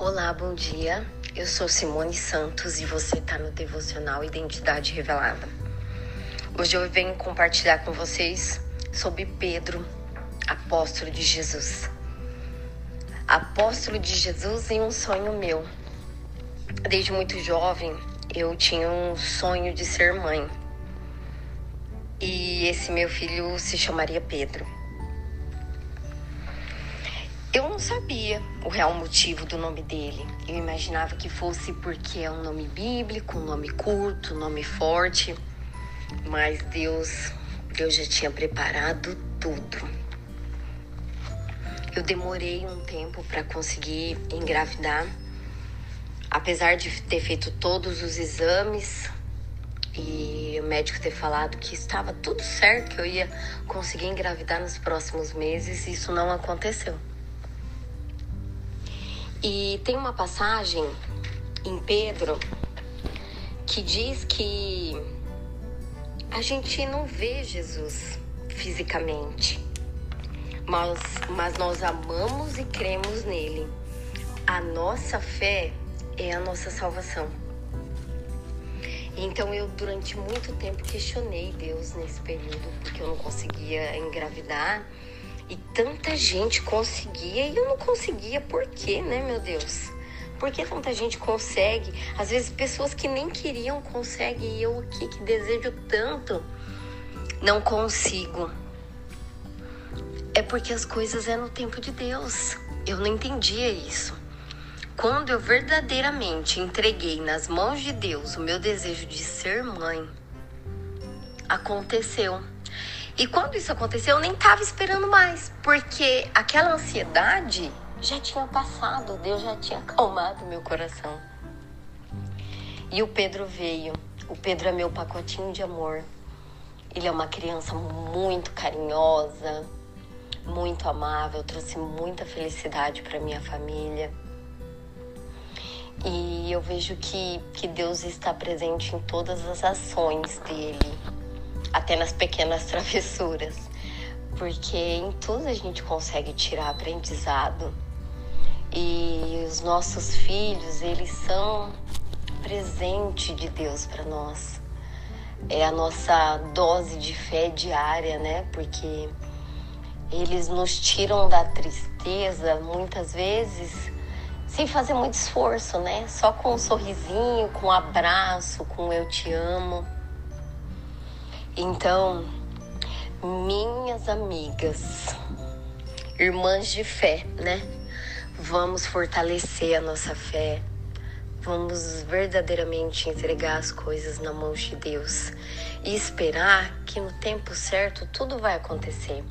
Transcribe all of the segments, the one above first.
Olá, bom dia. Eu sou Simone Santos e você está no Devocional Identidade Revelada. Hoje eu venho compartilhar com vocês sobre Pedro, apóstolo de Jesus. Apóstolo de Jesus em um sonho meu. Desde muito jovem, eu tinha um sonho de ser mãe. E esse meu filho se chamaria Pedro. Eu não sabia o real motivo do nome dele. Eu imaginava que fosse porque é um nome bíblico, um nome curto, um nome forte. Mas Deus, Deus já tinha preparado tudo. Eu demorei um tempo para conseguir engravidar. Apesar de ter feito todos os exames e o médico ter falado que estava tudo certo, que eu ia conseguir engravidar nos próximos meses, isso não aconteceu. E tem uma passagem em Pedro que diz que a gente não vê Jesus fisicamente, mas, mas nós amamos e cremos nele. A nossa fé é a nossa salvação. Então eu durante muito tempo questionei Deus nesse período porque eu não conseguia engravidar e tanta gente conseguia e eu não conseguia. Por quê, né, meu Deus? Por que tanta gente consegue? Às vezes pessoas que nem queriam conseguem e eu aqui que desejo tanto não consigo. É porque as coisas é no tempo de Deus. Eu não entendia isso. Quando eu verdadeiramente entreguei nas mãos de Deus o meu desejo de ser mãe, aconteceu. E quando isso aconteceu, eu nem estava esperando mais, porque aquela ansiedade já tinha passado, Deus já tinha acalmado meu coração. E o Pedro veio. O Pedro é meu pacotinho de amor. Ele é uma criança muito carinhosa, muito amável, trouxe muita felicidade para minha família. E eu vejo que, que Deus está presente em todas as ações dele até nas pequenas travessuras, porque em tudo a gente consegue tirar aprendizado. E os nossos filhos, eles são presente de Deus para nós. É a nossa dose de fé diária, né? Porque eles nos tiram da tristeza muitas vezes sem fazer muito esforço, né? Só com um sorrisinho, com um abraço, com um eu te amo. Então, minhas amigas, irmãs de fé, né? Vamos fortalecer a nossa fé. Vamos verdadeiramente entregar as coisas na mão de Deus e esperar que no tempo certo tudo vai acontecer.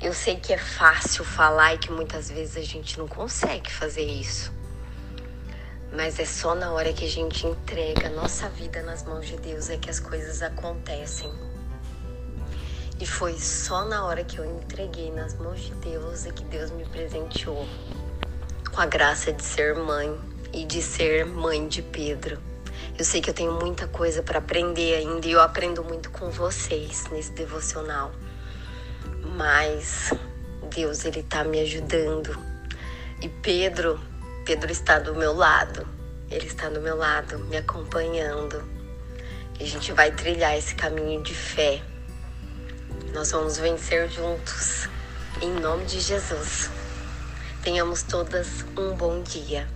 Eu sei que é fácil falar e que muitas vezes a gente não consegue fazer isso. Mas é só na hora que a gente entrega a nossa vida nas mãos de Deus é que as coisas acontecem. E foi só na hora que eu entreguei nas mãos de Deus é que Deus me presenteou com a graça de ser mãe e de ser mãe de Pedro. Eu sei que eu tenho muita coisa para aprender ainda e eu aprendo muito com vocês nesse devocional. Mas Deus ele tá me ajudando. E Pedro Pedro está do meu lado, ele está do meu lado, me acompanhando. E a gente vai trilhar esse caminho de fé. Nós vamos vencer juntos, em nome de Jesus. Tenhamos todas um bom dia.